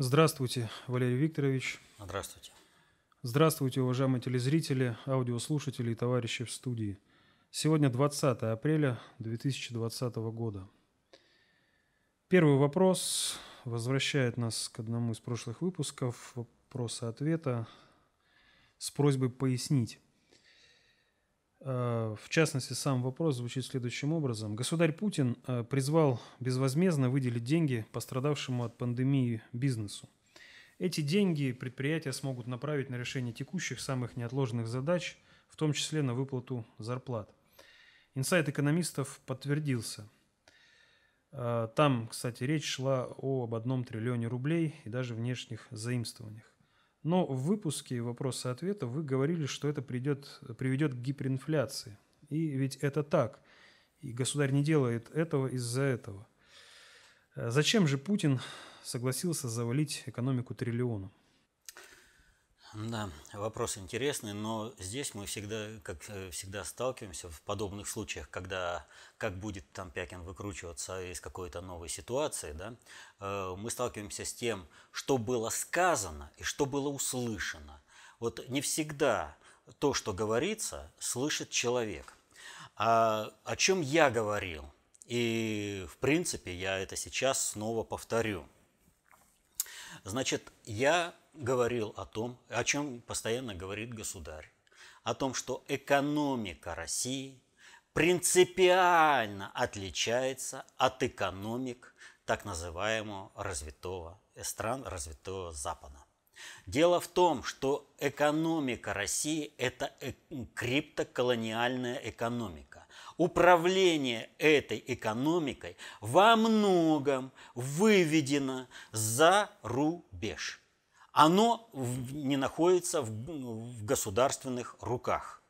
Здравствуйте, Валерий Викторович. Здравствуйте. Здравствуйте, уважаемые телезрители, аудиослушатели и товарищи в студии. Сегодня 20 апреля 2020 года. Первый вопрос возвращает нас к одному из прошлых выпусков вопроса-ответа с просьбой пояснить. Э, в частности, сам вопрос звучит следующим образом. Государь Путин э, призвал безвозмездно выделить деньги пострадавшему от пандемии бизнесу. Эти деньги предприятия смогут направить на решение текущих самых неотложных задач, в том числе на выплату зарплат. Инсайт экономистов подтвердился. Э, там, кстати, речь шла об одном триллионе рублей и даже внешних заимствованиях. Но в выпуске вопроса-ответа вы говорили, что это придет, приведет к гиперинфляции. И ведь это так. И государь не делает этого из-за этого. Э, зачем же Путин согласился завалить экономику триллионом? Да, вопрос интересный, но здесь мы всегда, как э, всегда, сталкиваемся в подобных случаях, когда как будет там Пякин выкручиваться из какой-то новой ситуации, да, э, мы сталкиваемся с тем, что было сказано и что было услышано. Вот не всегда то, что говорится, слышит человек. А о чем я говорил, и в принципе я это сейчас снова повторю. Значит, я говорил о том, о чем постоянно говорит государь, о том, что экономика России принципиально отличается от экономик так называемого развитого стран развитого Запада. Дело в том, что экономика России – это э, криптоколониальная экономика. Управление этой экономикой во многом выведено за рубеж – оно не находится в государственных руках.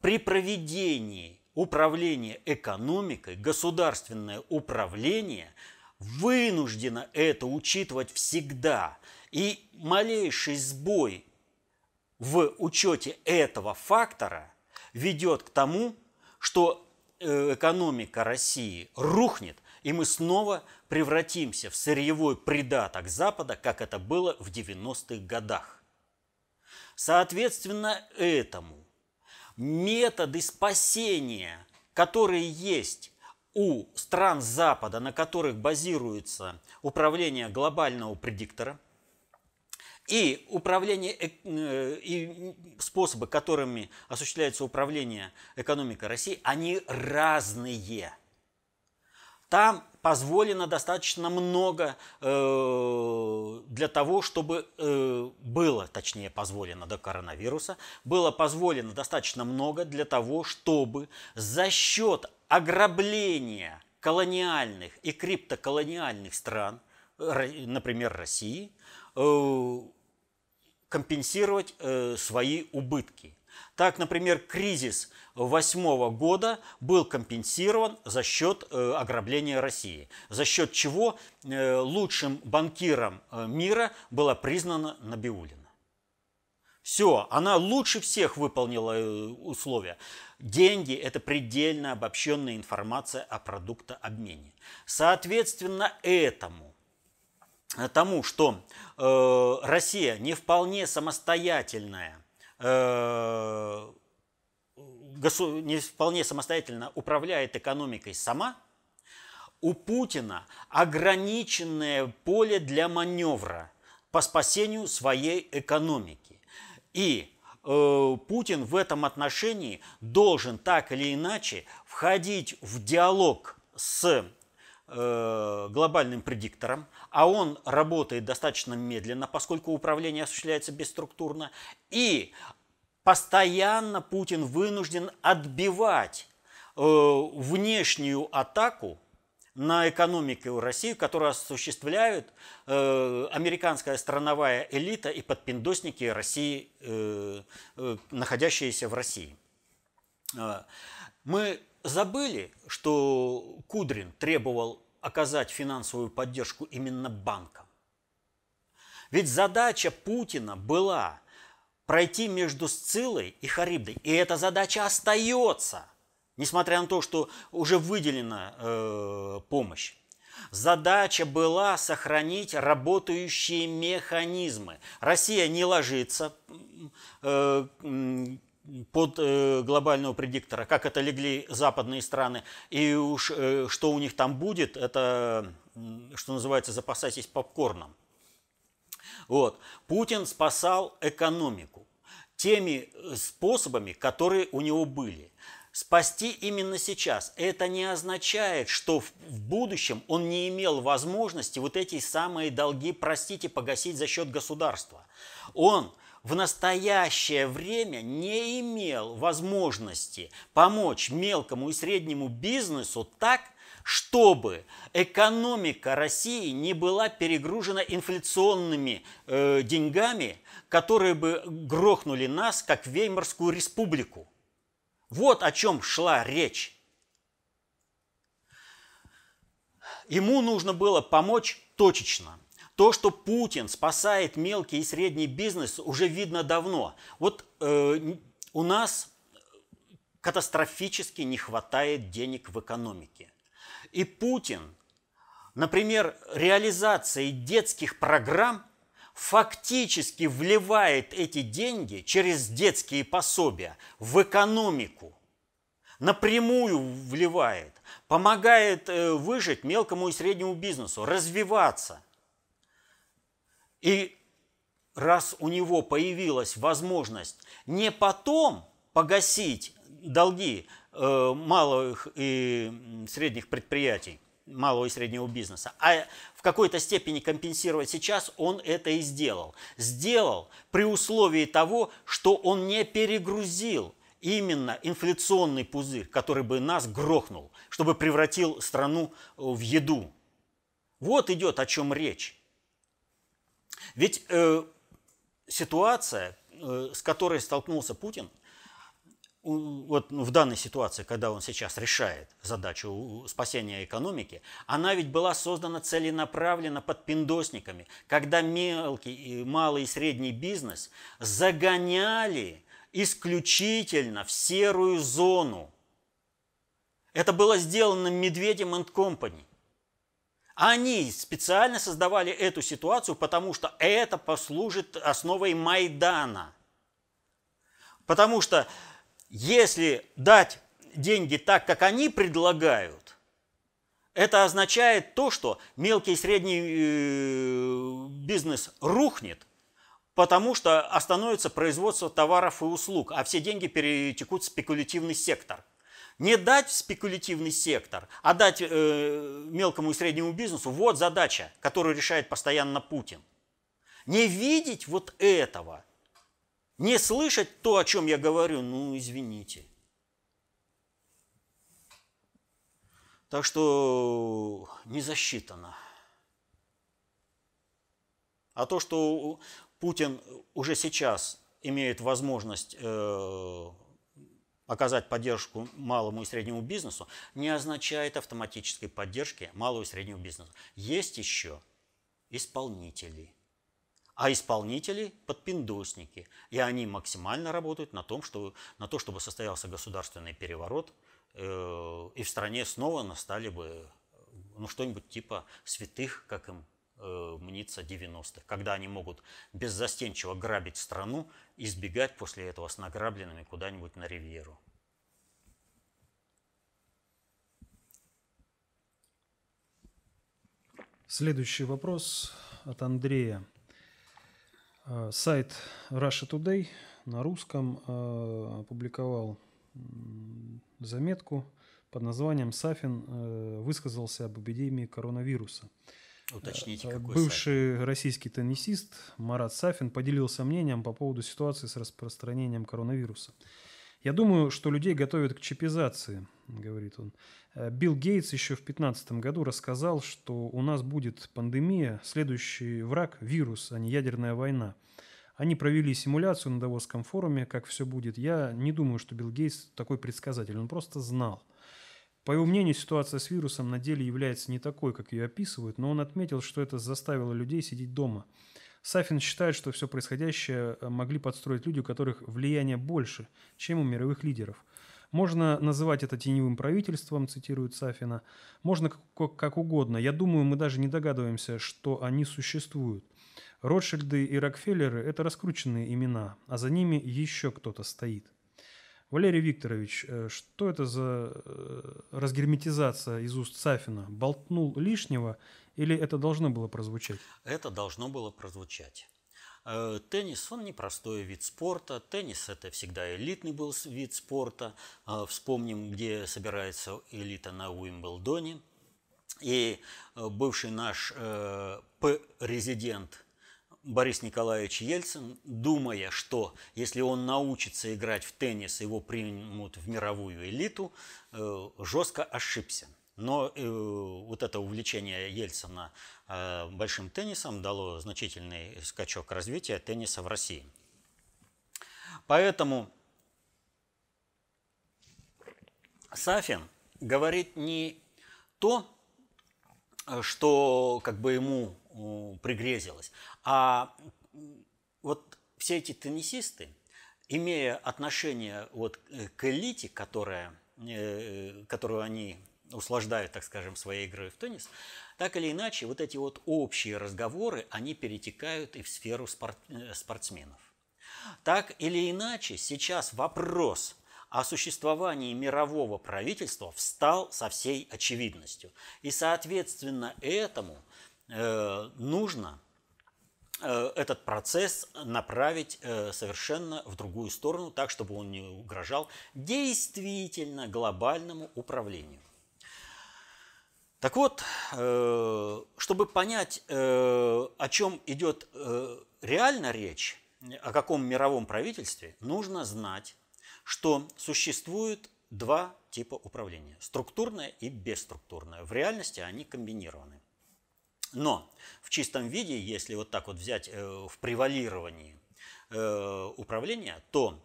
При проведении управления экономикой государственное управление вынуждено это учитывать всегда. И малейший сбой в учете этого фактора ведет к тому, что э, экономика России рухнет, и мы снова превратимся в сырьевой придаток Запада, как это было в 90-х годах. Соответственно этому методы спасения, которые есть у стран Запада, на которых базируется управление глобального предиктора, и управление э, и способы, которыми осуществляется управление экономикой России, они разные. Там позволено достаточно много э, для того, чтобы э, было, точнее позволено до коронавируса, было позволено достаточно много для того, чтобы за счет ограбления колониальных и криптоколониальных стран, например, России, э, компенсировать э, свои убытки. Так, например, кризис 2008 года был компенсирован за счет э, ограбления России, за счет чего э, лучшим банкиром э, мира была признана Набиулина. Все, она лучше всех выполнила условия. Деньги – это предельно обобщенная информация о продуктообмене. Соответственно, этому, тому, что э, Россия не вполне самостоятельная не вполне самостоятельно управляет экономикой сама, у Путина ограниченное поле для маневра по спасению своей экономики. И э, Путин в этом отношении должен так или иначе входить в диалог с э, глобальным предиктором, а он работает достаточно медленно, поскольку управление осуществляется бесструктурно, и постоянно Путин вынужден отбивать э, внешнюю атаку на экономику России, которую осуществляют э, американская страновая элита и подпиндосники России, э, э, находящиеся в России. Э, мы забыли, что Кудрин требовал оказать финансовую поддержку именно банкам. Ведь задача Путина была пройти между Сцилой и Харибдой. И эта задача остается, несмотря на то, что уже выделена э, помощь. Задача была сохранить работающие механизмы. Россия не ложится э, под э, глобального предиктора, как это легли западные страны. И уж э, что у них там будет, это, что называется, запасайтесь попкорном. Вот. Путин спасал экономику теми способами, которые у него были спасти именно сейчас. Это не означает, что в будущем он не имел возможности вот эти самые долги простить и погасить за счет государства. Он в настоящее время не имел возможности помочь мелкому и среднему бизнесу так, чтобы экономика России не была перегружена инфляционными э, деньгами, которые бы грохнули нас, как Веймарскую республику. Вот о чем шла речь. Ему нужно было помочь точечно. То, что Путин спасает мелкий и средний бизнес, уже видно давно. Вот э, у нас катастрофически не хватает денег в экономике. И Путин, например, реализацией детских программ фактически вливает эти деньги через детские пособия в экономику. Напрямую вливает, помогает э, выжить мелкому и среднему бизнесу, развиваться. И раз у него появилась возможность не потом погасить долги малых и средних предприятий, малого и среднего бизнеса, а в какой-то степени компенсировать сейчас, он это и сделал. Сделал при условии того, что он не перегрузил именно инфляционный пузырь, который бы нас грохнул, чтобы превратил страну в еду. Вот идет о чем речь. Ведь э, ситуация, э, с которой столкнулся Путин, вот ну, в данной ситуации, когда он сейчас решает задачу спасения экономики, она ведь была создана целенаправленно под пиндосниками, когда мелкий, малый и средний бизнес загоняли исключительно в серую зону. Это было сделано Медведем и Company. Они специально создавали эту ситуацию, потому что это послужит основой Майдана. Потому что если дать деньги так, как они предлагают, это означает то, что мелкий и средний э, бизнес рухнет, потому что остановится производство товаров и услуг, а все деньги перетекут в спекулятивный сектор. Не дать в спекулятивный сектор, а дать э, мелкому и среднему бизнесу, вот задача, которую решает постоянно Путин. Не видеть вот этого – не слышать то, о чем я говорю, ну, извините. Так что не засчитано. А то, что Путин уже сейчас имеет возможность э, оказать поддержку малому и среднему бизнесу, не означает автоматической поддержки малого и среднего бизнеса. Есть еще исполнители – а исполнители – подпиндосники. И они максимально работают на, том, что, на то, чтобы состоялся государственный переворот, э, и в стране снова настали бы ну, что-нибудь типа святых, как им э, мнится 90-х, когда они могут беззастенчиво грабить страну и сбегать после этого с награбленными куда-нибудь на ривьеру. Следующий вопрос от Андрея. Э, сайт Russia Today на русском э, опубликовал заметку под названием «Сафин э, высказался об эпидемии коронавируса». Уточните, какой Бывший сайт? российский теннисист Марат Сафин поделился мнением по поводу ситуации с распространением коронавируса. «Я думаю, что людей готовят к чипизации», — говорит он. Э, Билл Гейтс еще в 2015 году рассказал, что у нас будет пандемия, следующий враг – вирус, а не ядерная война. Они провели симуляцию на Давосском форуме, как все будет. Я не думаю, что Билл Гейтс такой предсказатель, он просто знал. По его мнению, ситуация с вирусом на деле является не такой, как ее описывают, но он отметил, что это заставило людей сидеть дома. Сафин считает, что все происходящее э, могли подстроить люди, у которых влияние больше, чем у мировых лидеров – Можно называть это теневым правительством, цитирует Сафина. Можно как, угодно. Я думаю, мы даже не догадываемся, что они существуют. Ротшильды и Рокфеллеры – это раскрученные имена, а за ними еще кто-то стоит. Валерий Викторович, э, что это за э, разгерметизация из уст Сафина? Болтнул лишнего или это должно было прозвучать? Это должно было прозвучать. Э, теннис, он непростой вид спорта. Теннис – это всегда элитный был вид спорта. Вспомним, где собирается элита на Уимблдоне. И бывший наш резидент Борис Николаевич Ельцин, думая, что если он научится играть в теннис, его примут в мировую элиту, э, жестко ошибся. Но э, вот это увлечение Ельцина э, большим теннисом дало значительный скачок развития тенниса в России. Поэтому Сафин говорит не то, что как бы ему пригрезилось. А вот все эти теннисисты, имея отношение вот к элите, которая, э, которую они услаждают, так скажем, своей игрой в теннис, так или иначе, вот эти вот общие разговоры, они перетекают и в сферу спорт, э, спортсменов. Так или иначе, сейчас вопрос о существовании мирового правительства встал со всей очевидностью. И, соответственно, этому Э, нужно э, этот процесс направить э, совершенно в другую сторону, так, чтобы он не угрожал действительно глобальному управлению. Так вот, чтобы понять, о чем идет реально речь, о каком мировом правительстве, нужно знать, что существует два типа управления – структурное и бесструктурное. В реальности они комбинированы. Но в чистом виде, если вот так вот взять э, в превалировании э, управления, то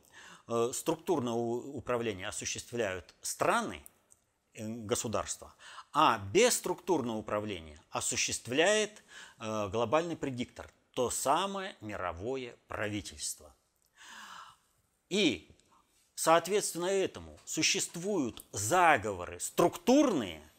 э, структурное управление осуществляют страны, государства, а бесструктурное управление осуществляет глобальный предиктор, то самое мировое правительство. И, соответственно этому, существуют заговоры структурные –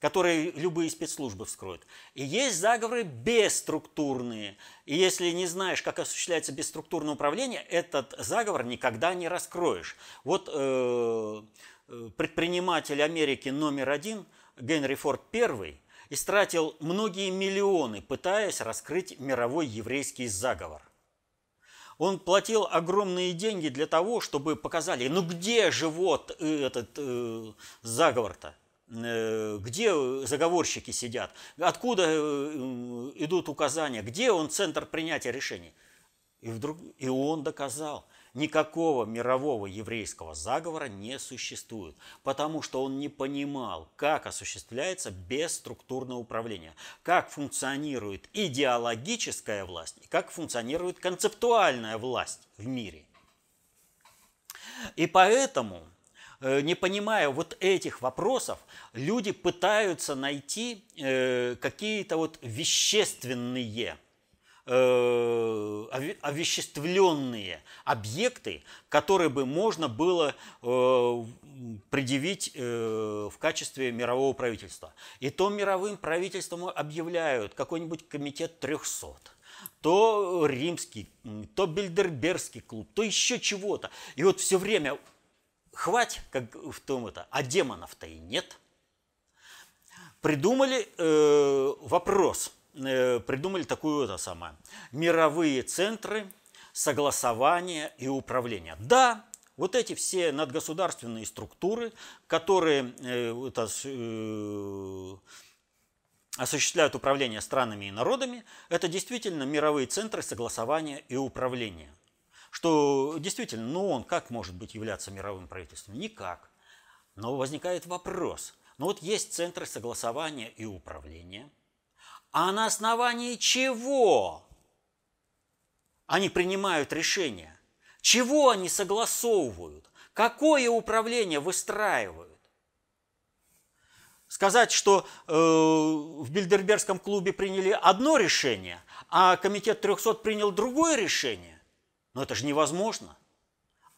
которые любые спецслужбы вскроют. И есть заговоры бесструктурные. И если не знаешь, как осуществляется бесструктурное управление, этот заговор никогда не раскроешь. Вот э, э предприниматель Америки номер один, Генри Форд I, истратил многие миллионы, пытаясь раскрыть мировой еврейский заговор. Он платил огромные деньги для того, чтобы показали, ну где же вот этот э, заговор-то? Э, где заговорщики сидят, откуда э, идут указания, где он центр принятия решений. И, вдруг, и он доказал, никакого мирового еврейского заговора не существует, потому что он не понимал, как осуществляется бесструктурное управление, как функционирует идеологическая власть и как функционирует концептуальная власть в мире. И поэтому Э, не понимая вот этих вопросов, люди пытаются найти э, какие-то вот вещественные, овеществленные объекты, которые бы можно было предъявить в качестве мирового правительства. И то мировым правительством объявляют какой-нибудь комитет 300 то римский, то бильдербергский клуб, то еще чего-то. И вот все время хвать, как в том это, а демонов-то и нет. Придумали э, вопрос, э, придумали такую это самое, мировые центры согласования и управления. Да, вот эти все надгосударственные структуры, которые э, это, э, осуществляют управление странами и народами, это действительно мировые центры согласования и управления – что действительно, ну он как может быть являться мировым правительством? Никак. Но возникает вопрос. Ну вот есть центры согласования и управления, а на основании чего они принимают решения? Чего они согласовывают? Какое управление выстраивают? Сказать, что э, в Бильдербергском клубе приняли одно решение, а комитет 300 принял другое решение, но это же невозможно.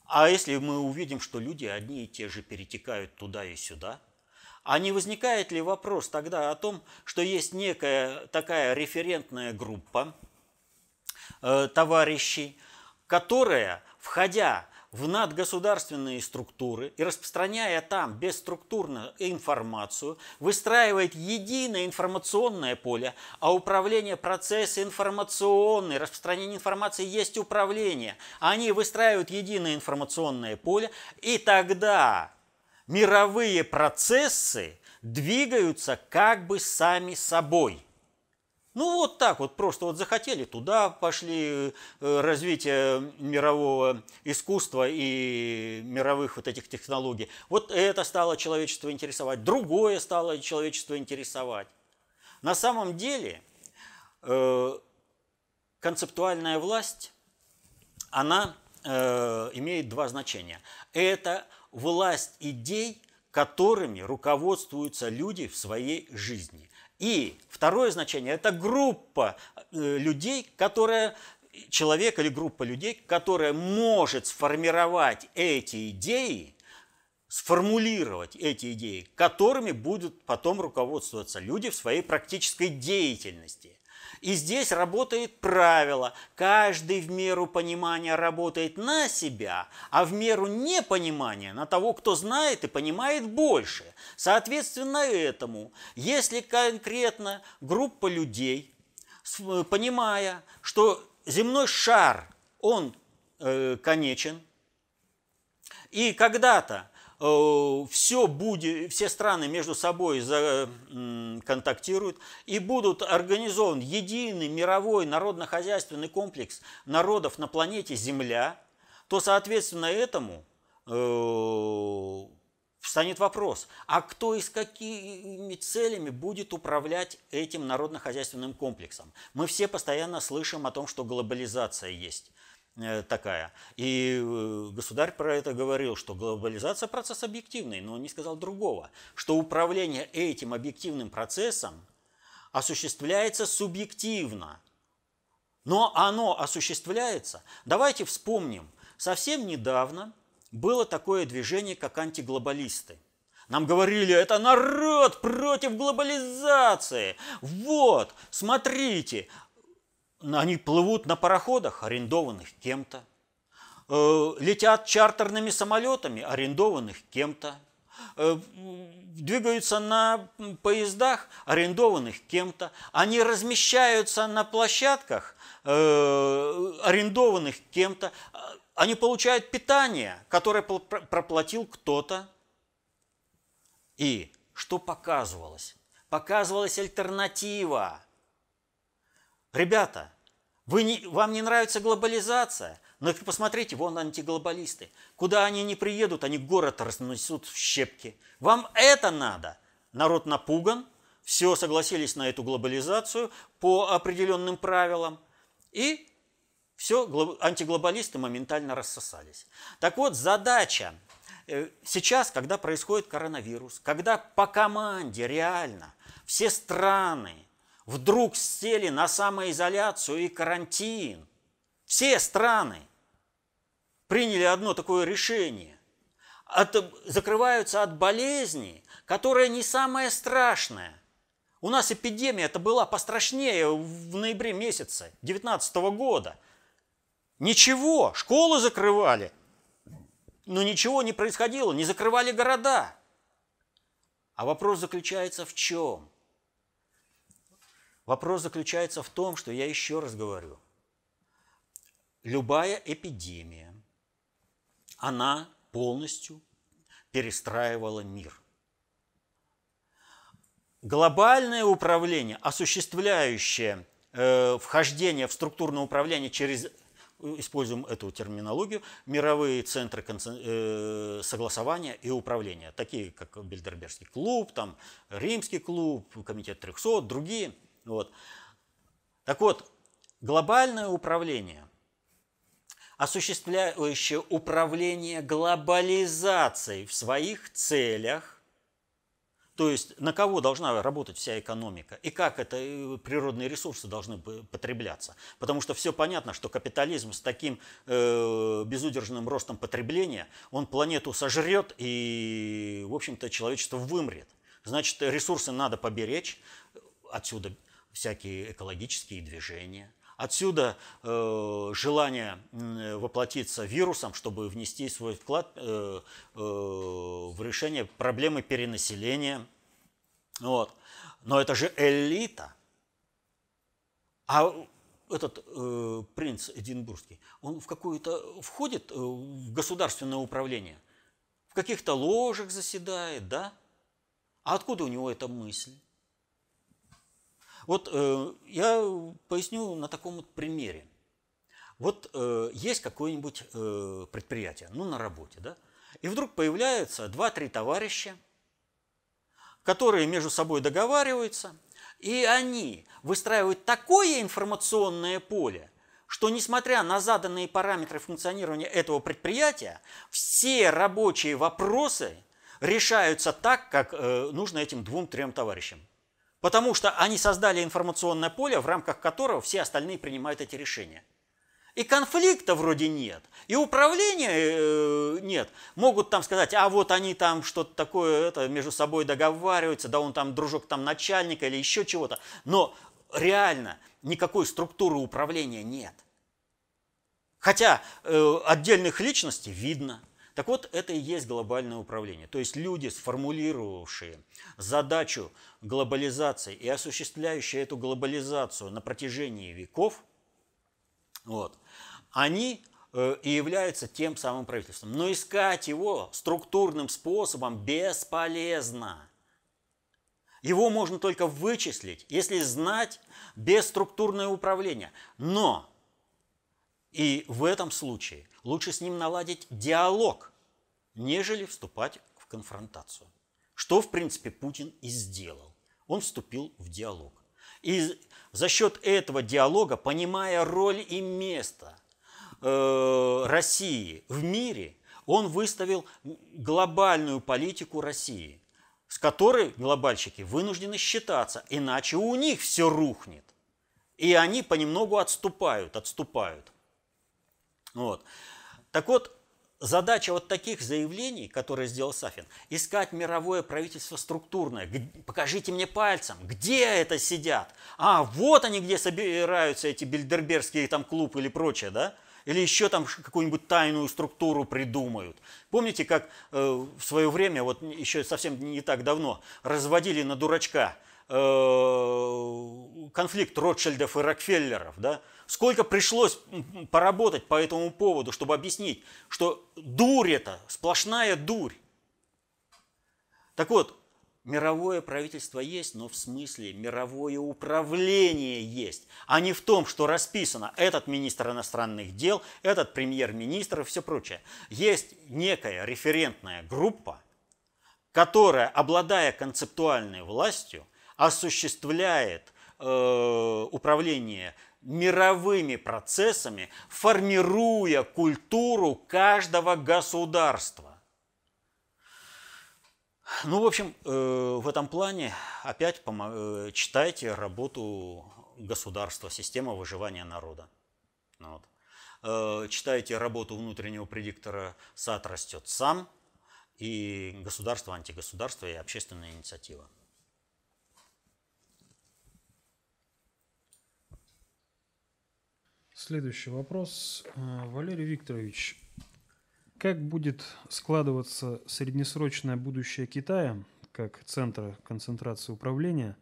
А если мы увидим, что люди одни и те же перетекают туда и сюда, а не возникает ли вопрос тогда о том, что есть некая такая референтная группа э, товарищей, которая, входя в надгосударственные структуры и распространяя там бесструктурно информацию, выстраивает единое информационное поле, а управление процессы информационный, распространение информации есть управление. Они выстраивают единое информационное поле, и тогда мировые процессы двигаются как бы сами собой. Ну вот так вот, просто вот захотели, туда пошли э, развитие мирового искусства и мировых вот этих технологий. Вот это стало человечество интересовать, другое стало человечество интересовать. На самом деле э, концептуальная власть, она э, имеет два значения. Это власть идей, которыми руководствуются люди в своей жизни – и второе значение – это группа э, людей, которая человек или группа людей, которая может сформировать эти идеи, сформулировать эти идеи, которыми будут потом руководствоваться люди в своей практической деятельности. И здесь работает правило. Каждый в меру понимания работает на себя, а в меру непонимания на того, кто знает и понимает больше. Соответственно этому, если конкретно группа людей, понимая, что земной шар, он э, конечен, и когда-то Э, все, будет, все страны между собой контактируют и будут организован единый мировой народно-хозяйственный комплекс народов на планете Земля, то, соответственно, этому э, встанет вопрос, а кто и с какими целями будет управлять этим народно-хозяйственным комплексом? Мы все постоянно слышим о том, что глобализация есть. Э, такая. И э, государь про это говорил, что глобализация процесс объективный, но он не сказал другого, что управление этим объективным процессом осуществляется субъективно. Но оно осуществляется. Давайте вспомним, совсем недавно было такое движение, как антиглобалисты. Нам говорили, это народ против глобализации. Вот, смотрите, они плывут на пароходах, арендованных кем-то, э, летят чартерными самолетами, арендованных кем-то, э, двигаются на поездах, арендованных кем-то, они размещаются на площадках, э, арендованных кем-то, они получают питание, которое проплатил кто-то. И что показывалось? Показывалась альтернатива – Ребята, вы не, вам не нравится глобализация? Но ну, посмотрите, вон антиглобалисты. Куда они не приедут, они город разнесут в щепки. Вам это надо? Народ напуган, все согласились на эту глобализацию по определенным правилам. И все, антиглобалисты моментально рассосались. Так вот, задача э, сейчас, когда происходит коронавирус, когда по команде реально все страны вдруг сели на самоизоляцию и карантин. Все страны приняли одно такое решение. От, закрываются от болезни, которая не самая страшная. У нас эпидемия это была пострашнее в ноябре месяце 2019 года. Ничего, школы закрывали, но ничего не происходило, не закрывали города. А вопрос заключается в чем? Вопрос заключается в том, что я еще раз говорю, любая эпидемия, она полностью перестраивала мир. Глобальное управление, осуществляющее э, вхождение в структурное управление через используем эту терминологию, мировые центры э, согласования и управления, такие как Бильдербергский клуб, там, Римский клуб, Комитет 300, другие – вот. Так вот, глобальное управление, осуществляющее управление глобализацией в своих целях, То есть на кого должна работать вся экономика и как это э, природные ресурсы должны потребляться. Потому что все понятно, что капитализм с таким э, безудержным ростом потребления, он планету сожрет и, в общем-то, человечество вымрет. Значит, ресурсы надо поберечь, отсюда всякие экологические движения. Отсюда э, желание э, воплотиться вирусом, чтобы внести свой вклад э, э, в решение проблемы перенаселения. Вот. Но это же элита. А этот э, принц Эдинбургский, он в какую-то входит э, в государственное управление, в каких-то ложах заседает, да? А откуда у него эта мысль? Вот э, я поясню на таком вот примере. Вот э, есть какое-нибудь э, предприятие, ну на работе, да, и вдруг появляются два-три товарища, которые между собой договариваются, и они выстраивают такое информационное поле, что несмотря на заданные параметры функционирования этого предприятия, все рабочие вопросы решаются так, как э, нужно этим двум-трем товарищам. Потому что они создали информационное поле, в рамках которого все остальные принимают эти решения. И конфликта вроде нет, и управления э, нет. Могут там сказать, а вот они там что-то такое это, между собой договариваются, да он там дружок там начальника или еще чего-то. Но реально никакой структуры управления нет. Хотя э, отдельных личностей видно – так вот, это и есть глобальное управление. То есть люди, сформулировавшие задачу глобализации и осуществляющие эту глобализацию на протяжении веков, вот, они э, и являются тем самым правительством. Но искать его структурным способом бесполезно. Его можно только вычислить, если знать бесструктурное управление. Но и в этом случае лучше с ним наладить диалог, нежели вступать в конфронтацию. Что, в принципе, Путин и сделал. Он вступил в диалог. И за счет этого диалога, понимая роль и место э, России в мире, он выставил глобальную политику России, с которой глобальщики вынуждены считаться, иначе у них все рухнет. И они понемногу отступают, отступают. Вот. Так вот, задача вот таких заявлений, которые сделал Сафин, искать мировое правительство структурное. Покажите мне пальцем, где это сидят. А, вот они, где собираются эти бильдербергские там клуб или прочее, да? Или еще там какую-нибудь тайную структуру придумают. Помните, как э, в свое время, вот еще совсем не так давно, разводили на дурачка э, конфликт Ротшильдов и Рокфеллеров, да? Сколько пришлось поработать по этому поводу, чтобы объяснить, что дурь это, сплошная дурь. Так вот, мировое правительство есть, но в смысле мировое управление есть, а не в том, что расписано этот министр иностранных дел, этот премьер-министр и все прочее. Есть некая референтная группа, которая, обладая концептуальной властью, осуществляет э, управление мировыми процессами, формируя культуру каждого государства. Ну, в общем, э, в этом плане опять э, читайте работу государства, система выживания народа. Вот. Э, читайте работу внутреннего предиктора «Сад растет сам» и «Государство, антигосударство» и «Общественная инициатива». Следующий вопрос. Э, Валерий Викторович, как будет складываться среднесрочное будущее Китая как центра концентрации управления,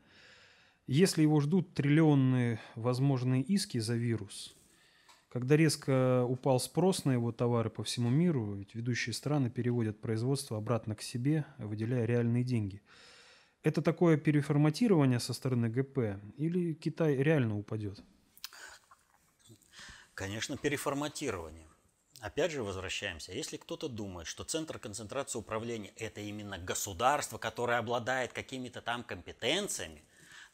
если его ждут триллионные возможные иски за вирус? Когда резко упал спрос на его товары по всему миру, ведь ведущие страны переводят производство обратно к себе, выделяя реальные деньги. Это такое переформатирование со стороны ГП или Китай реально упадет? Конечно, переформатирование. Опять же возвращаемся. Если кто-то думает, что центр концентрации управления – это именно государство, которое обладает какими-то там компетенциями,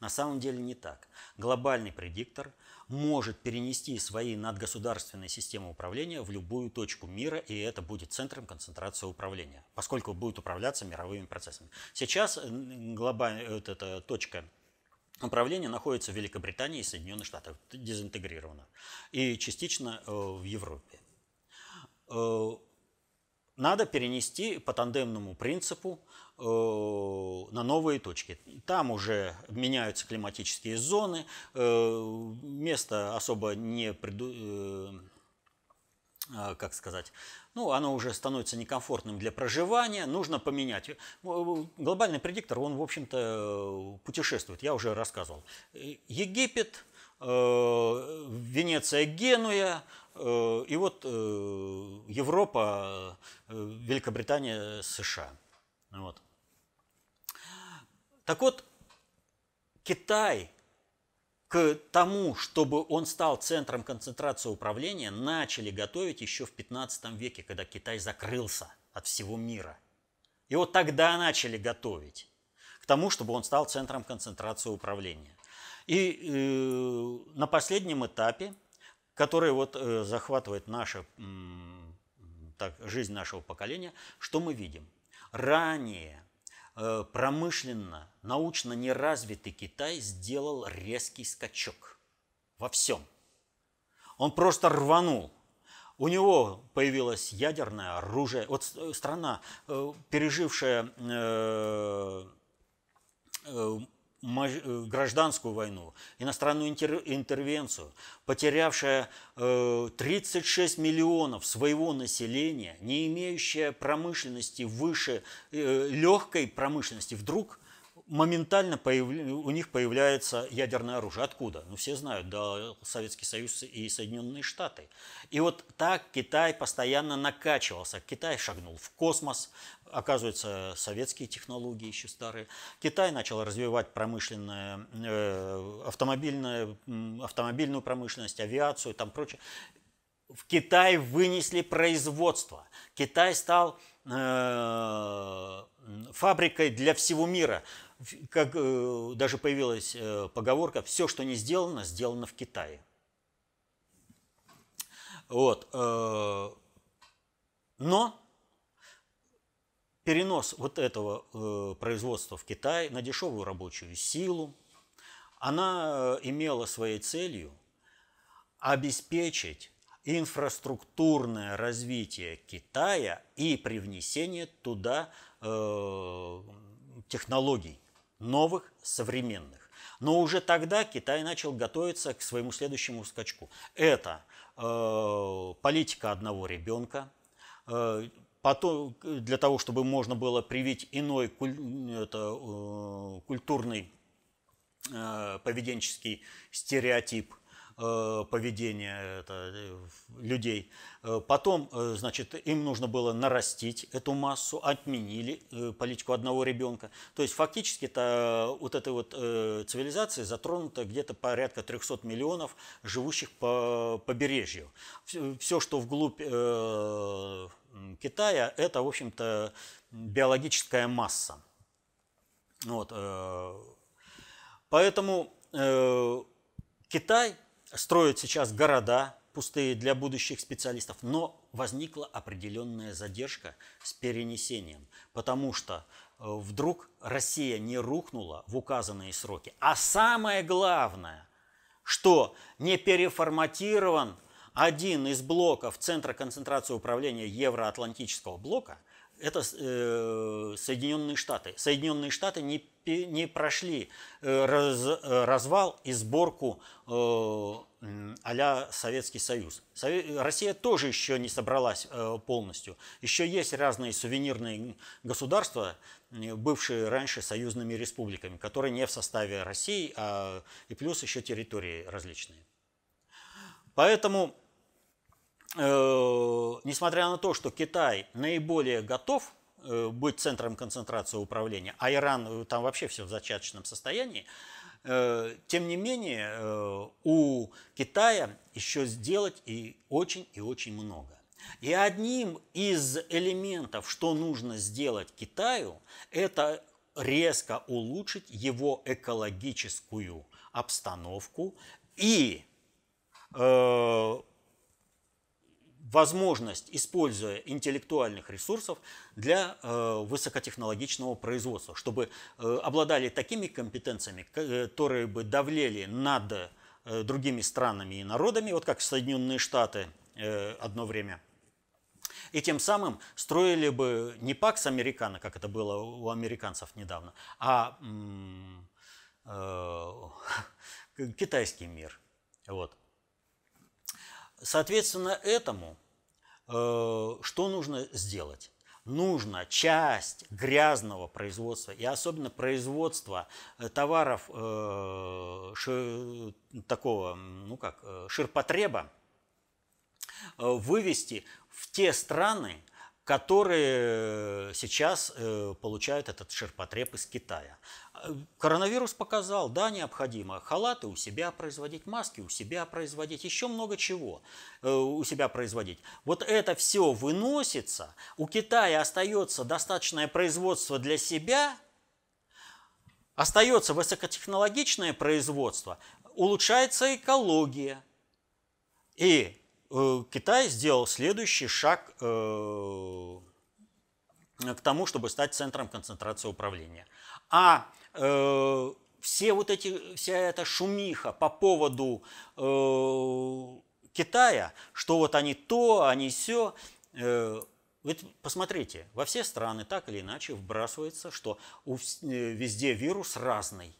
На самом деле не так. Глобальный предиктор может перенести свои надгосударственные системы управления в любую точку мира, и это будет центром концентрации управления, поскольку будет управляться мировыми процессами. Сейчас глобальная вот эта точка управления находится в Великобритании и Соединенных Штатах, дезинтегрировано, и частично э, в Европе. Э, надо перенести по тандемному принципу э, на новые точки. Там уже меняются климатические зоны, место особо не приду, как сказать, ну, оно уже становится некомфортным для проживания, нужно поменять. Глобальный предиктор, он, в общем-то, путешествует, я уже рассказывал. Египет, Венеция, Генуя, Э, и вот э, Европа, э, Великобритания, США. Вот. Так вот, Китай к тому, чтобы он стал центром концентрации управления, начали готовить еще в 15 веке, когда Китай закрылся от всего мира. И вот тогда начали готовить к тому, чтобы он стал центром концентрации управления. И э, на последнем этапе который вот э, захватывает наша, так, жизнь нашего поколения, что мы видим? Ранее э, промышленно, научно неразвитый Китай сделал резкий скачок во всем. Он просто рванул. У него появилось ядерное оружие. Вот страна, э, пережившая Э, гражданскую войну, иностранную интер, интервенцию, потерявшая э, 36 миллионов своего населения, не имеющая промышленности выше э, легкой промышленности, вдруг моментально появля... у них появляется ядерное оружие. Откуда? Ну, все знают, да, Советский Союз и Соединенные Штаты. И вот так Китай постоянно накачивался. Китай шагнул в космос, оказывается, советские технологии еще старые. Китай начал развивать промышленное, э, автомобильное, автомобильную промышленность, авиацию там прочее. В Китай вынесли производство. Китай стал э, фабрикой для всего мира как э, даже появилась э, поговорка, все, что не сделано, сделано в Китае. Вот. Э, но перенос вот этого э, производства в Китай на дешевую рабочую силу, она э, имела своей целью обеспечить инфраструктурное развитие Китая и привнесение туда э, технологий новых, современных. Но уже тогда Китай начал готовиться к своему следующему скачку. Это э, политика одного ребенка, э, потом, для того, чтобы можно было привить иной куль, это, э, культурный э, поведенческий стереотип Э, поведения это, э, людей. Э, потом, значит, им нужно было нарастить эту массу, отменили политику одного ребенка. То есть фактически это, вот этой вот цивилизации затронуто где-то порядка 300 миллионов живущих по побережью. Все, что вглубь Китая, это, в общем-то, биологическая масса. Вот. Поэтому Китай строят сейчас города пустые для будущих специалистов, но возникла определенная задержка с перенесением, потому что э, вдруг Россия не рухнула в указанные сроки. А самое главное, что не переформатирован один из блоков Центра концентрации управления Евроатлантического блока – это э, Соединенные Штаты. Соединенные Штаты не, не прошли э, раз, э, развал и сборку э, а Советский Союз. Россия тоже еще не собралась э, полностью. Еще есть разные сувенирные государства, бывшие раньше союзными республиками, которые не в составе России, а и плюс еще территории различные. Поэтому несмотря на то, что Китай наиболее готов э, быть центром концентрации управления, а Иран э, там вообще все в зачаточном состоянии, тем не менее у Китая еще сделать и очень и очень много. И одним из элементов, что нужно сделать Китаю, это резко улучшить его экологическую обстановку и э, возможность, используя интеллектуальных ресурсов для э, высокотехнологичного производства, чтобы э, обладали такими компетенциями, которые бы давлели над э, другими странами и народами, вот как Соединенные Штаты э, одно время. И тем самым строили бы не пакс американо, как это было у американцев недавно, а э, китайский мир. Вот. Соответственно, этому э, что нужно сделать? Нужно часть грязного производства и особенно производства э, товаров э, такого, ну как, ширпотреба вывести в те страны, которые сейчас э, получают этот ширпотреб из Китая. Коронавирус показал, да, необходимо халаты у себя производить, маски у себя производить, еще много чего э, у себя производить. Вот это все выносится, у Китая остается достаточное производство для себя, остается высокотехнологичное производство, улучшается экология. И э, Китай сделал следующий шаг э, к тому, чтобы стать центром концентрации управления. А э, все вот эти, вся эта шумиха по поводу э, Китая, что вот они то, они все, э, ведь посмотрите, во все страны так или иначе вбрасывается, что э, везде вирус разный.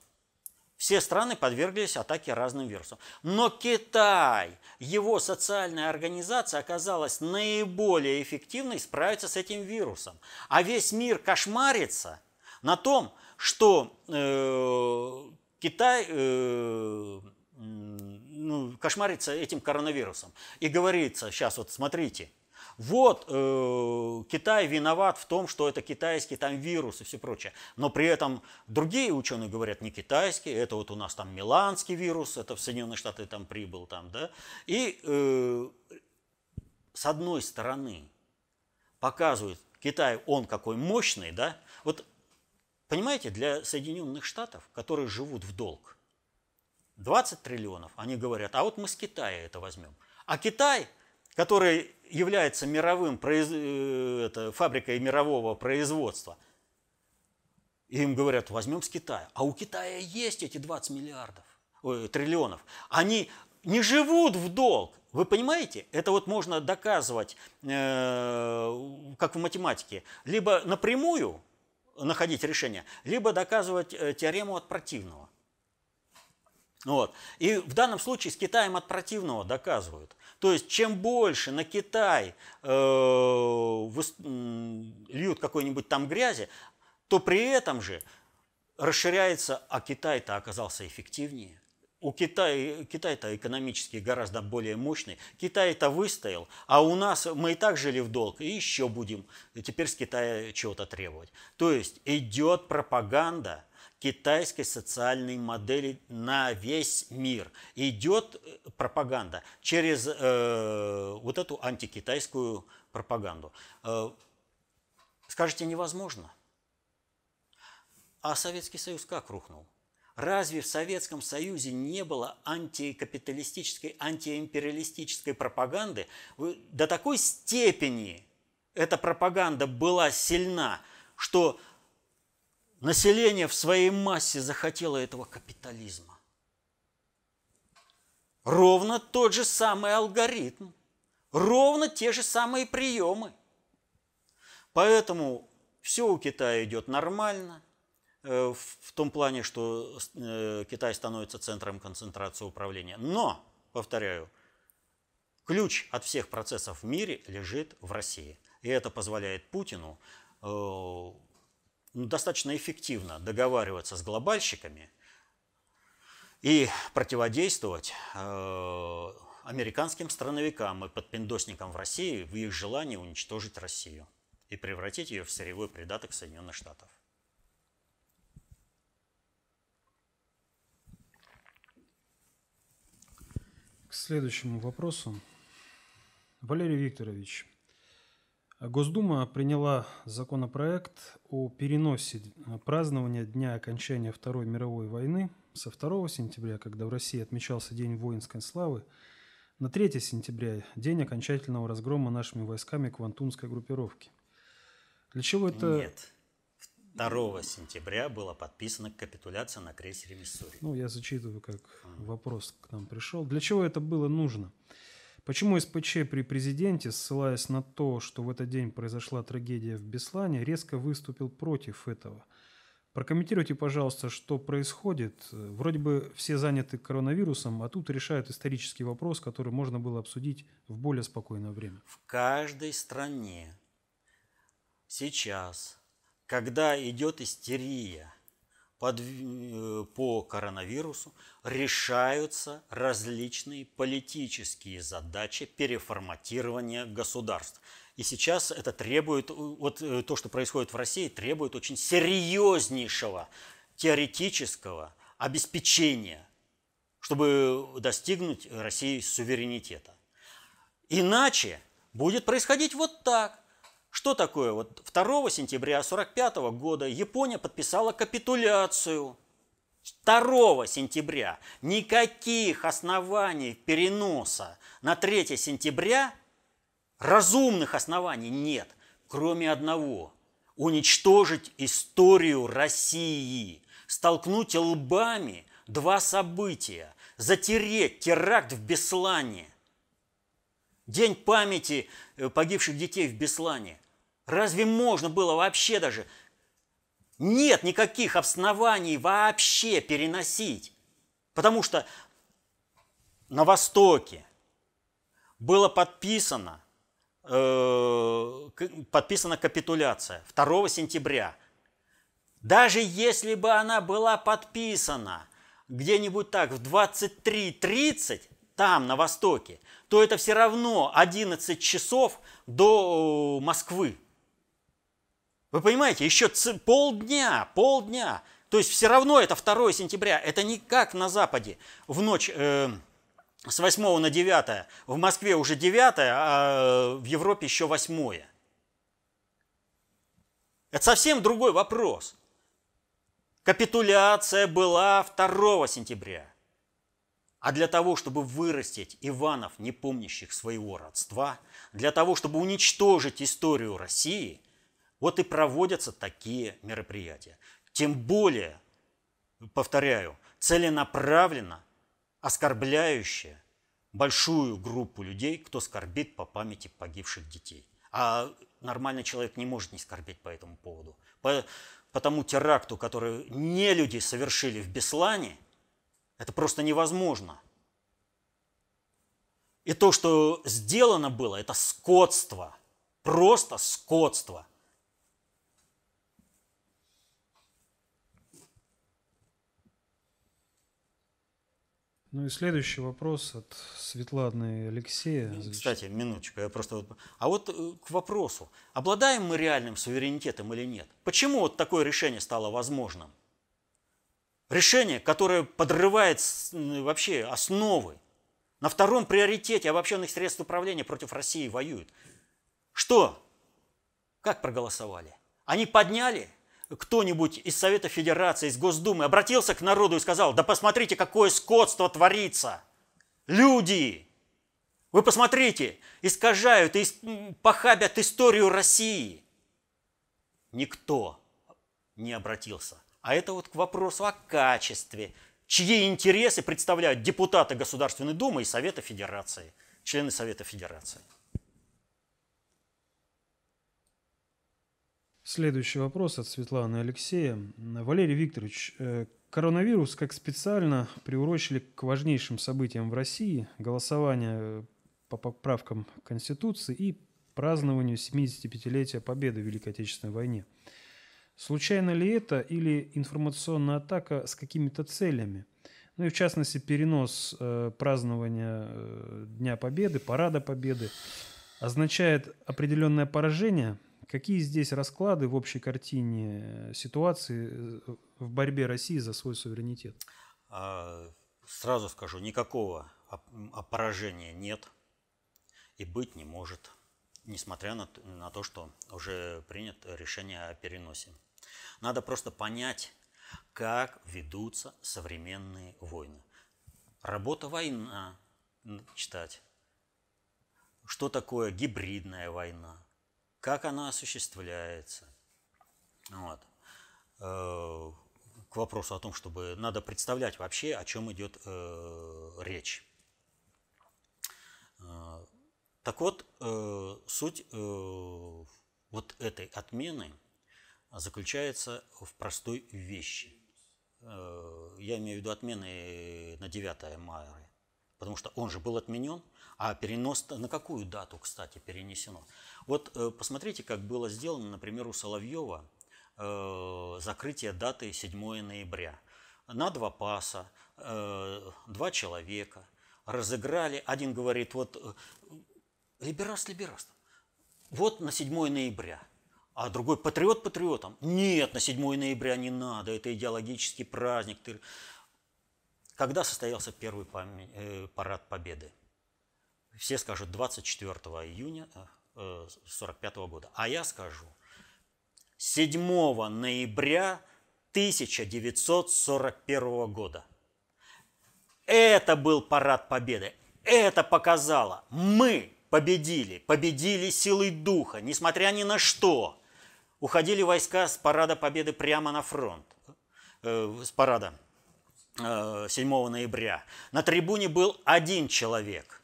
Все страны подверглись атаке разным вирусам. Но Китай, его социальная организация оказалась наиболее эффективной справиться с этим вирусом. А весь мир кошмарится на том, что э, Китай э, ну, кошмарится этим коронавирусом. И говорится, сейчас вот смотрите, вот э, Китай виноват в том, что это китайский там вирус и все прочее. Но при этом другие ученые говорят, не китайский, это вот у нас там миланский вирус, это в Соединенные Штаты там прибыл там, да. И э, с одной стороны показывает Китай, он какой мощный, да. Вот Понимаете, для Соединенных Штатов, которые живут в долг, 20 триллионов, они говорят, а вот мы с Китая это возьмем. А Китай, который является мировым произ... Э, это, фабрикой мирового производства, им говорят, возьмем с Китая. А у Китая есть эти 20 миллиардов, ой, триллионов. Они не живут в долг. Вы понимаете? Это вот можно доказывать, э, как в математике, либо напрямую, находить решение, либо доказывать э, теорему от противного. Вот. И в данном случае с Китаем от противного доказывают. То есть, чем больше на Китай э, льют какой-нибудь там грязи, то при этом же расширяется, а Китай-то оказался эффективнее. У Китая, Китай-то экономически гораздо более мощный. Китай это выстоял, а у нас мы и так жили в долг, и еще будем теперь с Китая чего-то требовать. То есть идет пропаганда китайской социальной модели на весь мир. Идет э, пропаганда через э, вот эту антикитайскую пропаганду. Э, скажете, невозможно. А Советский Союз как рухнул? Разве в Советском Союзе не было антикапиталистической, антиимпериалистической пропаганды? До такой степени эта пропаганда была сильна, что население в своей массе захотело этого капитализма. Ровно тот же самый алгоритм, ровно те же самые приемы. Поэтому все у Китая идет нормально – Э, в том плане, что э, Китай становится центром концентрации управления. Но, повторяю, ключ от всех процессов в мире лежит в России. И это позволяет Путину э, достаточно эффективно договариваться с глобальщиками и противодействовать американским страновикам и подпиндосникам в России в их желании уничтожить Россию и превратить ее в сырьевой придаток Соединенных Штатов. К следующему вопросу. Валерий Викторович, Госдума приняла законопроект о переносе празднования Дня окончания Второй мировой войны со 2 сентября, когда в России отмечался День воинской славы, на 3 сентября, день окончательного разгрома нашими войсками Квантунской группировки. Для чего это... Нет. 2 сентября была подписана капитуляция на крейсере Миссури. Ну, я зачитываю, как вопрос к нам пришел. Для чего это было нужно? Почему СПЧ при президенте, ссылаясь на то, что в этот день произошла трагедия в Беслане, резко выступил против этого? Прокомментируйте, пожалуйста, что происходит. Вроде бы все заняты коронавирусом, а тут решают исторический вопрос, который можно было обсудить в более спокойное время. В каждой стране сейчас, когда идет истерия – под, э, по коронавирусу решаются различные политические задачи переформатирования государств. И сейчас это требует, вот э, то, что происходит в России, требует очень серьезнейшего теоретического обеспечения, чтобы достигнуть России суверенитета. Иначе будет происходить вот так. Что такое? Вот 2 сентября 1945 года Япония подписала капитуляцию. 2 сентября. Никаких оснований переноса. На 3 сентября, разумных оснований нет, кроме одного – уничтожить историю России, столкнуть лбами два события, затереть теракт в Беслане, День памяти э, погибших детей в Беслане. Разве можно было вообще даже... Нет никаких оснований вообще переносить. Потому что на Востоке было подписано, э, подписана капитуляция 2 сентября. Даже если бы она была подписана где-нибудь так в 23.30, там, на Востоке, то это все равно 11 часов до Москвы. Вы понимаете, еще полдня, полдня. То есть все равно это 2 сентября. Это не как на Западе. В ночь э, с 8 на 9. В Москве уже 9, а в Европе еще 8. Это совсем другой вопрос. Капитуляция была 2 сентября. А для того, чтобы вырастить Иванов, не помнящих своего родства, для того, чтобы уничтожить историю России – вот и проводятся такие мероприятия. Тем более, повторяю, целенаправленно оскорбляющие большую группу людей, кто скорбит по памяти погибших детей. А нормальный человек не может не скорбеть по этому поводу. По, по тому теракту, который не люди совершили в Беслане, это просто невозможно. И то, что сделано было, это скотство. Просто скотство. Ну и следующий вопрос от Светланы Алексея. Кстати, минуточку, я просто... А вот э, к вопросу, обладаем мы реальным суверенитетом или нет? Почему вот такое решение стало возможным? Решение, которое подрывает вообще основы. На втором приоритете обобщенных средств управления против России воюют. Что? Как проголосовали? Они подняли кто-нибудь из Совета Федерации, из Госдумы обратился к народу и сказал, да посмотрите, какое скотство творится. Люди, вы посмотрите, искажают и похабят историю России. Никто не обратился. А это вот к вопросу о качестве, чьи интересы представляют депутаты Государственной Думы и Совета Федерации, члены Совета Федерации. Следующий вопрос от Светланы Алексея. Валерий Викторович, э, коронавирус как специально приурочили к важнейшим событиям в России, голосование э, по поправкам Конституции и празднованию 75-летия Победы в Великой Отечественной войне. Случайно ли это или информационная атака с какими-то целями? Ну и в частности перенос э, празднования э, Дня Победы, Парада Победы означает определенное поражение – Какие здесь расклады в общей картине э, ситуации э, в борьбе России за свой суверенитет? А, сразу скажу, никакого поражения нет и быть не может. несмотря на, на то, что уже принято решение о переносе. Надо просто понять, как ведутся современные войны. Работа война читать. Что такое гибридная война? Как она осуществляется? Вот. Э, к вопросу о том, чтобы надо представлять вообще, о чем идет э, речь. Э, так вот, э, суть э, вот этой отмены заключается в простой вещи. Э, я имею в виду отмены на 9 мая, потому что он же был отменен, а перенос на какую дату, кстати, перенесено? Вот э, посмотрите, как было сделано, например, у Соловьева э, закрытие даты 7 ноября. На два паса, два человека разыграли. Один говорит, вот либераст, либераст, вот на 7 ноября. А другой патриот патриотом. Нет, на 7 ноября не надо, это идеологический праздник. Когда состоялся первый парад Победы? Все скажут 24 июня 1945 э, года. А я скажу 7 ноября 1941 года. Это был парад победы. Это показало, мы победили, победили силой духа, несмотря ни на что. Уходили войска с парада победы прямо на фронт, э, с парада э, 7 ноября. На трибуне был один человек,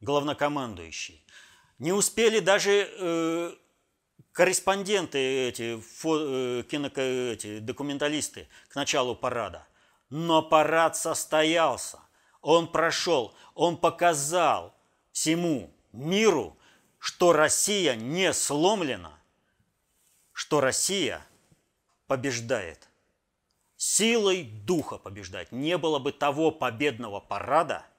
главнокомандующий. Не успели даже э, корреспонденты, эти, фо, э, кино, эти документалисты к началу парада. Но парад состоялся. Он прошел, он показал всему миру, что Россия не сломлена, что Россия побеждает. Силой духа побеждать. Не было бы того победного парада –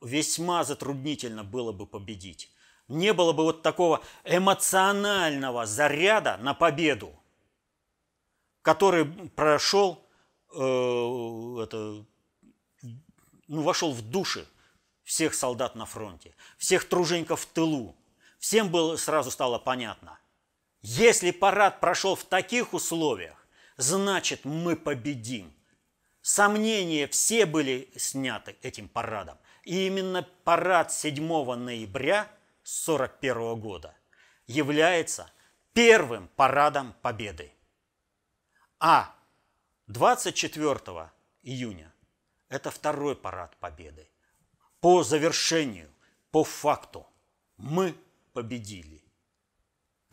весьма затруднительно было бы победить. Не было бы вот такого эмоционального заряда на победу, который прошел, э, это, ну, вошел в души всех солдат на фронте, всех тружеников в тылу. Всем было, сразу стало понятно. Если парад прошел в таких условиях, значит мы победим. Сомнения все были сняты этим парадом. И именно парад 7 ноября 1941 года является первым парадом Победы. А 24 июня – это второй парад Победы. По завершению, по факту мы победили.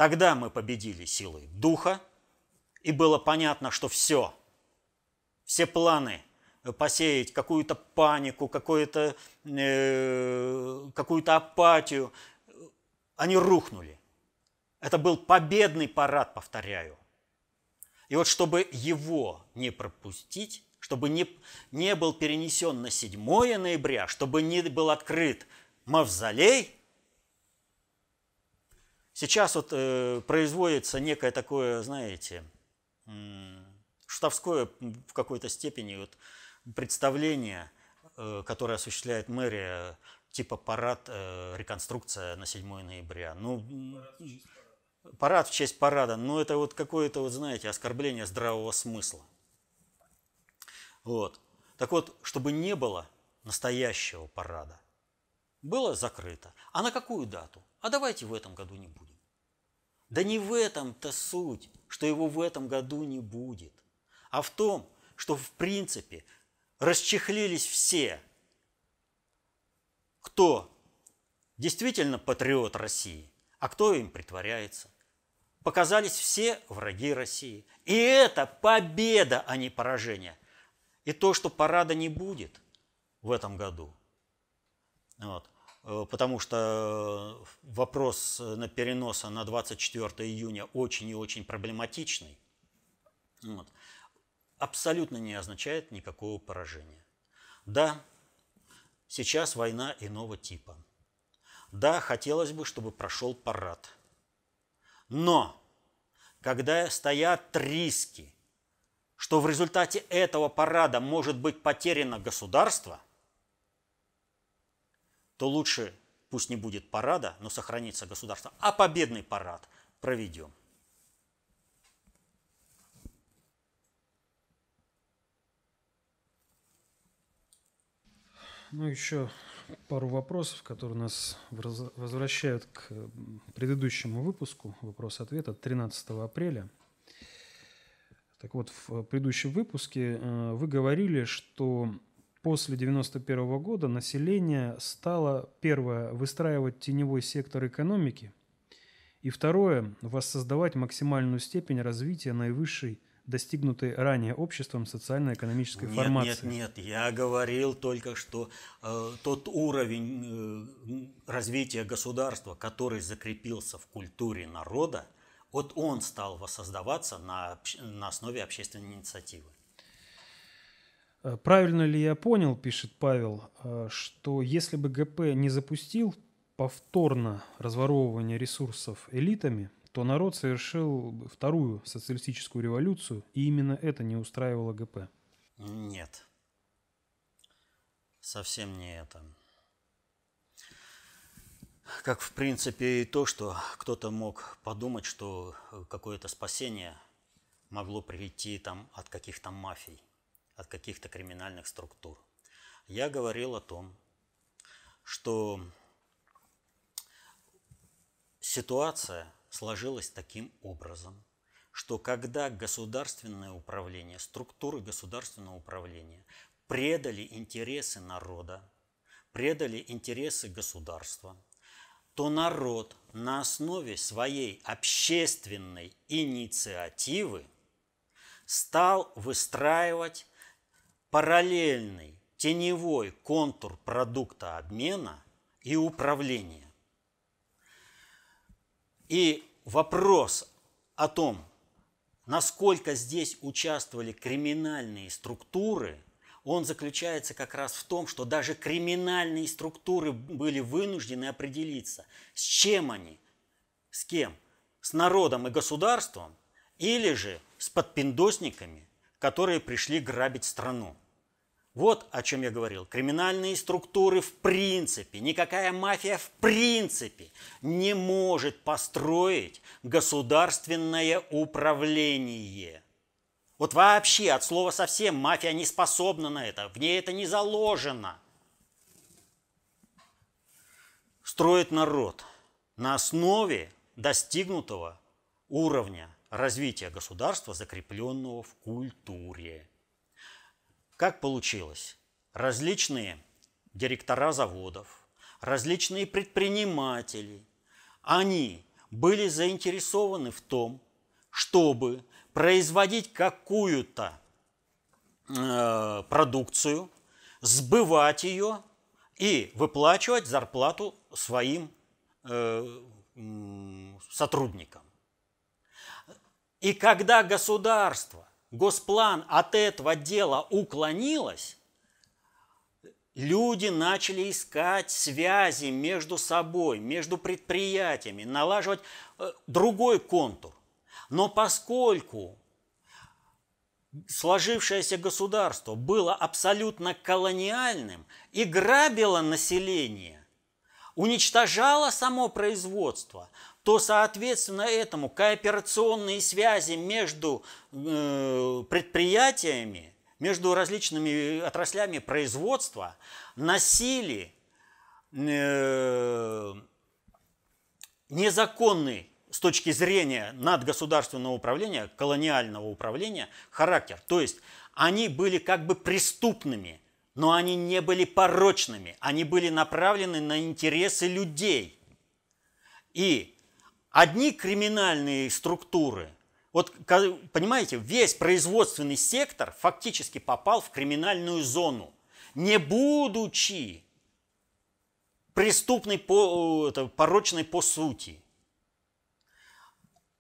Тогда мы победили силой духа, и было понятно, что все, все планы – посеять какую-то панику, какую-то э, какую апатию, они рухнули. Это был победный парад, повторяю. И вот чтобы его не пропустить, чтобы не, не был перенесен на 7 ноября, чтобы не был открыт мавзолей, сейчас вот э, производится некое такое, знаете, штабское в какой-то степени вот, представление, э, которое осуществляет мэрия, типа парад, э, реконструкция на 7 ноября. Ну, парад в честь парада, ну это вот какое-то, вот знаете, оскорбление здравого смысла. Вот. Так вот, чтобы не было настоящего парада, было закрыто. А на какую дату? А давайте в этом году не будем. Да не в этом-то суть, что его в этом году не будет, а в том, что в принципе расчехлились все, кто действительно патриот России, а кто им притворяется. Показались все враги России. И это победа, а не поражение. И то, что парада не будет в этом году, вот, потому что вопрос на переноса на 24 июня очень и очень проблематичный. Вот абсолютно не означает никакого поражения. Да, сейчас война иного типа. Да, хотелось бы, чтобы прошел парад. Но, когда стоят риски, что в результате этого парада может быть потеряно государство, то лучше пусть не будет парада, но сохранится государство, а победный парад проведем. Ну, еще пару вопросов, которые нас возвращают к предыдущему выпуску, вопрос-ответ от 13 апреля. Так вот, в предыдущем выпуске э, вы говорили, что после 91 года население стало, первое, выстраивать теневой сектор экономики, и второе, воссоздавать максимальную степень развития наивысшей достигнутой ранее обществом социально-экономической нет, формации. Нет, нет, я говорил только, что э, тот уровень э, развития государства, который закрепился в культуре народа, вот он стал воссоздаваться на, на основе общественной инициативы. Э, правильно ли я понял, пишет Павел, э, что если бы ГП не запустил повторно разворовывание ресурсов элитами – то народ совершил вторую социалистическую революцию, и именно это не устраивало ГП. Нет. Совсем не это. Как, в принципе, и то, что кто-то мог подумать, что какое-то спасение могло прийти там от каких-то мафий, от каких-то криминальных структур. Я говорил о том, что ситуация – сложилось таким образом, что когда государственное управление, структуры государственного управления предали интересы народа, предали интересы государства, то народ на основе своей общественной инициативы стал выстраивать параллельный теневой контур продукта обмена и управления. И вопрос о том, насколько здесь участвовали криминальные структуры, он заключается как раз в том, что даже криминальные структуры были вынуждены определиться, с чем они, с кем, с народом и государством, или же с подпиндосниками, которые пришли грабить страну. Вот о чем я говорил. Криминальные структуры в принципе, никакая мафия в принципе не может построить государственное управление. Вот вообще от слова совсем мафия не способна на это, в ней это не заложено. Строит народ на основе достигнутого уровня развития государства, закрепленного в культуре. Как получилось? Различные директора заводов, различные предприниматели, они были заинтересованы в том, чтобы производить какую-то э, продукцию, сбывать ее и выплачивать зарплату своим э, сотрудникам. И когда государство Госплан от этого дела уклонилось, люди начали искать связи между собой, между предприятиями, налаживать э, другой контур. Но поскольку сложившееся государство было абсолютно колониальным и грабило население, уничтожало само производство, то, соответственно, этому кооперационные связи между э, предприятиями, между различными отраслями производства носили э, незаконный с точки зрения надгосударственного управления, колониального управления характер. То есть они были как бы преступными, но они не были порочными, они были направлены на интересы людей. И одни криминальные структуры, вот понимаете, весь производственный сектор фактически попал в криминальную зону, не будучи преступной, по, это, порочной по сути.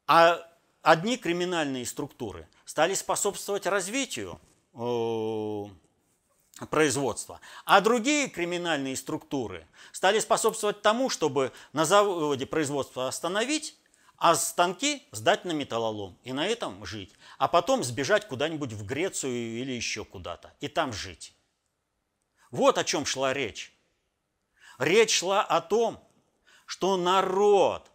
А одни криминальные структуры стали способствовать развитию производства. А другие криминальные структуры стали способствовать тому, чтобы на заводе производства остановить, а станки сдать на металлолом и на этом жить. А потом сбежать куда-нибудь в Грецию или еще куда-то и там жить. Вот о чем шла речь. Речь шла о том, что народ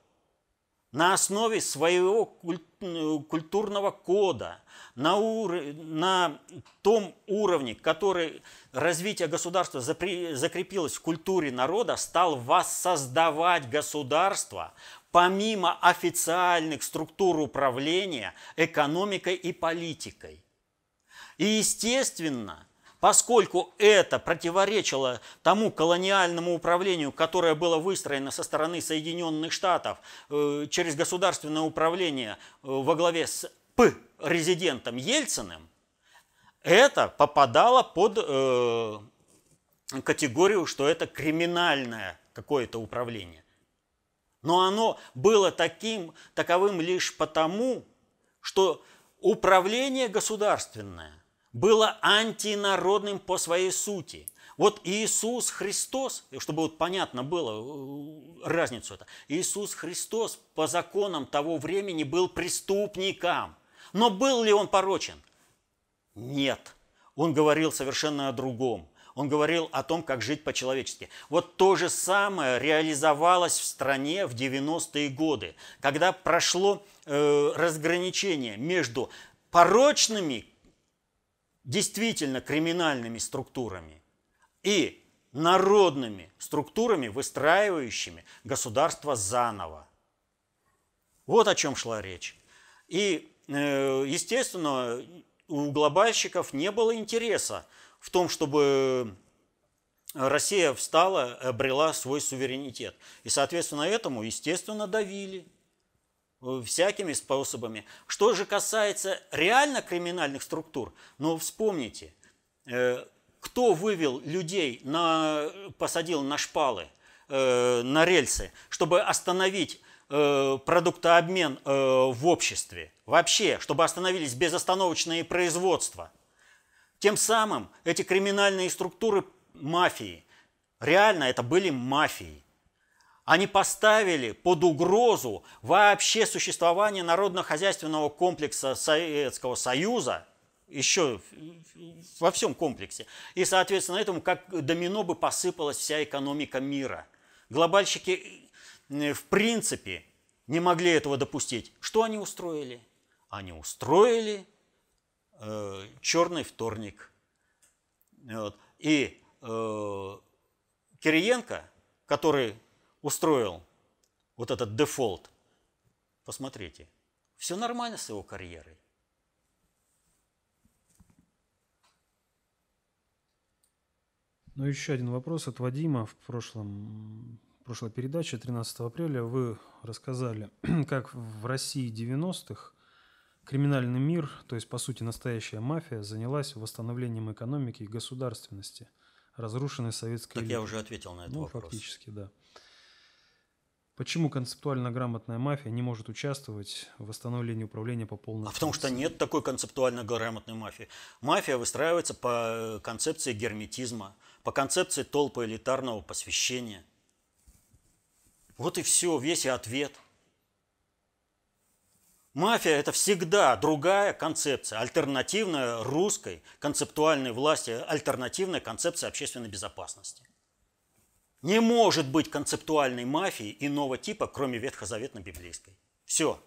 на основе своего культурного кода, на, ур... на том уровне, который развитие государства закрепилось в культуре народа, стал воссоздавать государство помимо официальных структур управления экономикой и политикой. И естественно, поскольку это противоречило тому колониальному управлению, которое было выстроено со стороны Соединенных Штатов э, через государственное управление э, во главе с П-резидентом Ельциным, это попадало под э, категорию, что это криминальное какое-то управление. Но оно было таким, таковым лишь потому, что управление государственное было антинародным по своей сути. Вот Иисус Христос, чтобы вот понятно было э, разницу это, Иисус Христос по законам того времени был преступником. Но был ли он порочен? Нет. Он говорил совершенно о другом. Он говорил о том, как жить по-человечески. Вот то же самое реализовалось в стране в 90-е годы, когда прошло э, разграничение между порочными, действительно криминальными структурами и народными структурами, выстраивающими государство заново. Вот о чем шла речь. И, э, естественно, у глобальщиков не было интереса в том, чтобы Россия встала, обрела свой суверенитет. И, соответственно, этому, естественно, давили всякими способами. Что же касается реально криминальных структур, ну, вспомните, э, кто вывел людей, на, посадил на шпалы, э, на рельсы, чтобы остановить продуктообмен в обществе, вообще, чтобы остановились безостановочные производства – тем самым эти криминальные структуры мафии, реально это были мафии, они поставили под угрозу вообще существование народно-хозяйственного комплекса Советского Союза, еще во всем комплексе. И, соответственно, этому как домино бы посыпалась вся экономика мира. Глобальщики, в принципе, не могли этого допустить. Что они устроили? Они устроили э, черный вторник. Вот. И э, Кириенко, который устроил вот этот дефолт, посмотрите, все нормально с его карьерой. Ну, еще один вопрос от Вадима. В, прошлом, прошлой передаче 13 апреля вы рассказали, как в России 90-х Криминальный мир, то есть по сути настоящая мафия, занялась восстановлением экономики и государственности, разрушенной советской Так элитой. я уже ответил на этот ну, вопрос. фактически, да. Почему концептуально грамотная мафия не может участвовать в восстановлении управления по полной? А потому что нет такой концептуально грамотной мафии. Мафия выстраивается по концепции герметизма, по концепции толпы элитарного посвящения. Вот и все, весь и ответ – Мафия – это всегда другая концепция, альтернативная русской концептуальной власти, альтернативная концепция общественной безопасности. Не может быть концептуальной мафии иного типа, кроме ветхозаветно-библейской. Все.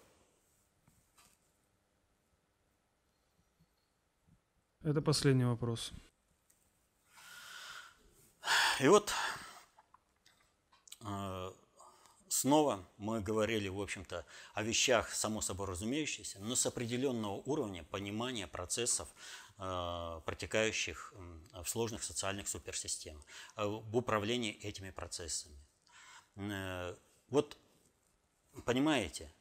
Это последний вопрос. И вот э, снова мы говорили, в общем-то, о вещах, само собой разумеющихся, но с определенного уровня понимания процессов, э, протекающих в сложных социальных суперсистемах, э, в управлении этими процессами. Э, вот, понимаете,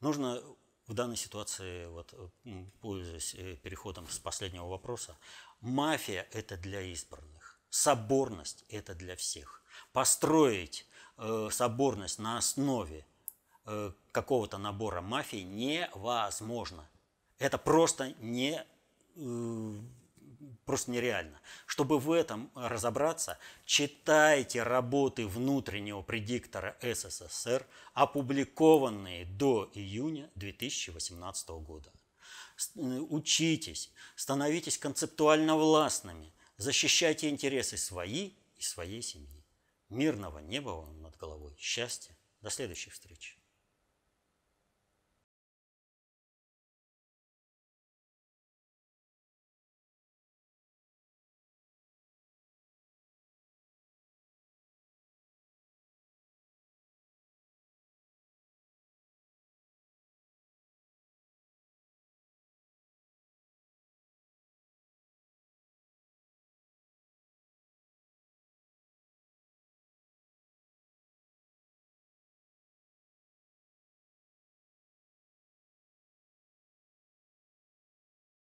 нужно в данной ситуации, вот, пользуясь переходом с последнего вопроса, мафия – это для избранных, соборность – это для всех. Построить соборность на основе э, какого-то набора мафии невозможно. Это просто не э, просто нереально. Чтобы в этом разобраться, читайте работы внутреннего предиктора СССР, опубликованные до июня 2018 года. Учитесь, становитесь концептуально властными, защищайте интересы свои и своей семьи. Мирного неба вам над головой, счастья. До следующих встреч.